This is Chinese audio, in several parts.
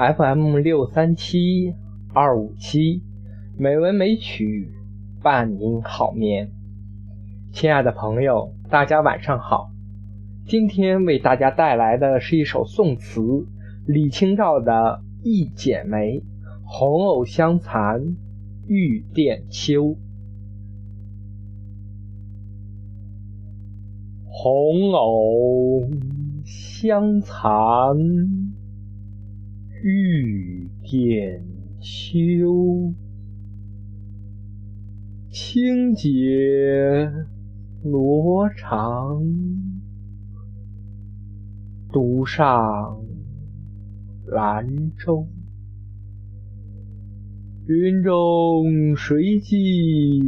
FM 六三七二五七，美文美曲伴您好眠。亲爱的朋友，大家晚上好。今天为大家带来的是一首宋词，李清照的《一剪梅》：红藕香残玉簟秋。红藕香残玉簟秋，轻解罗裳，独上兰舟。云中谁寄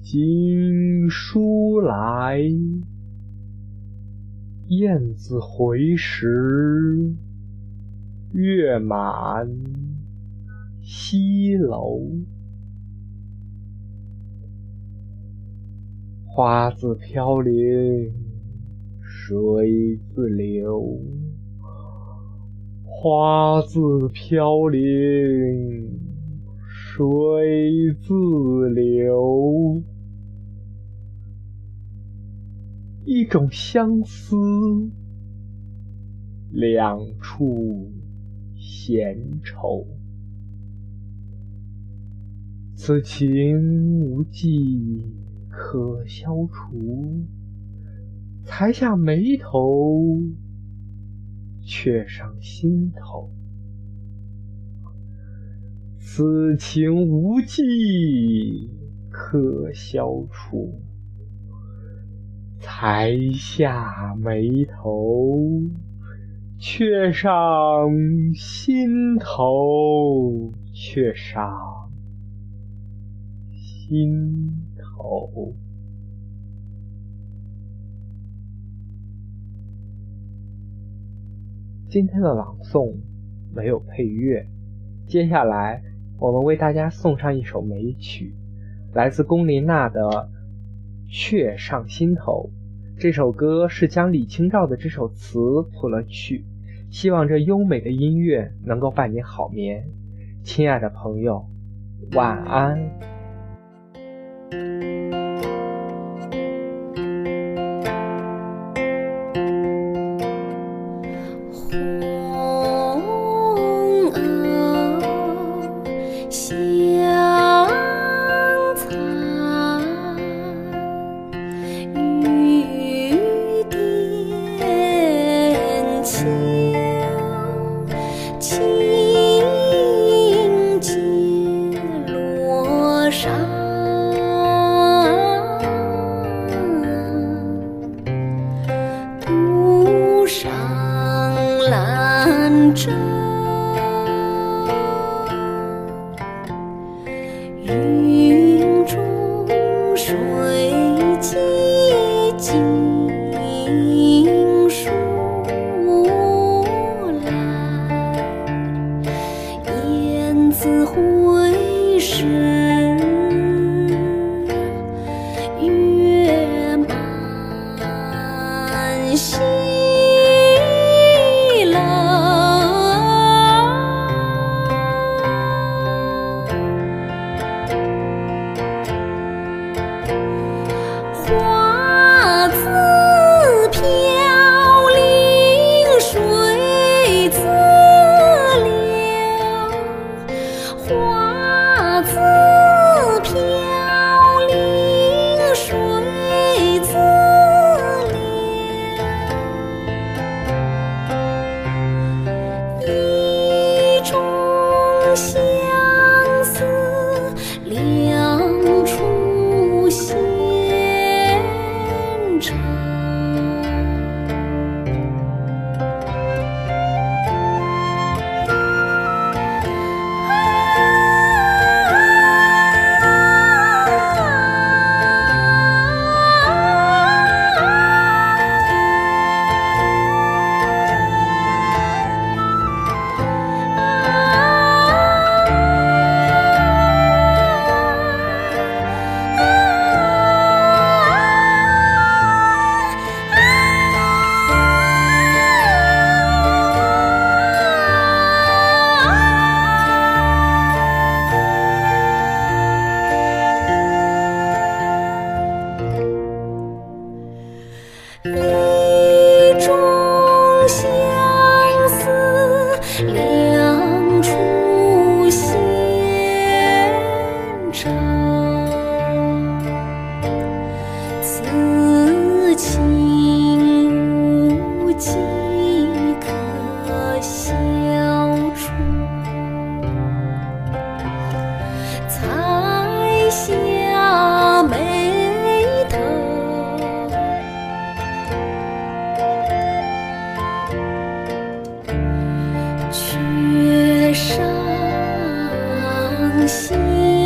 锦书来？雁字回时，月满西楼。花自飘零水自流，花自飘零水自流。一种相思，两处闲愁。此情无计可消除，才下眉头，却上心头。此情无计可消除。才下眉头，却上心头，却上心头。今天的朗诵没有配乐，接下来我们为大家送上一首美曲，来自龚琳娜的。却上心头，这首歌是将李清照的这首词谱了曲，希望这优美的音乐能够伴你好眠，亲爱的朋友，晚安。上独上兰舟。西楼花自飘零水自流。花自 i so 心。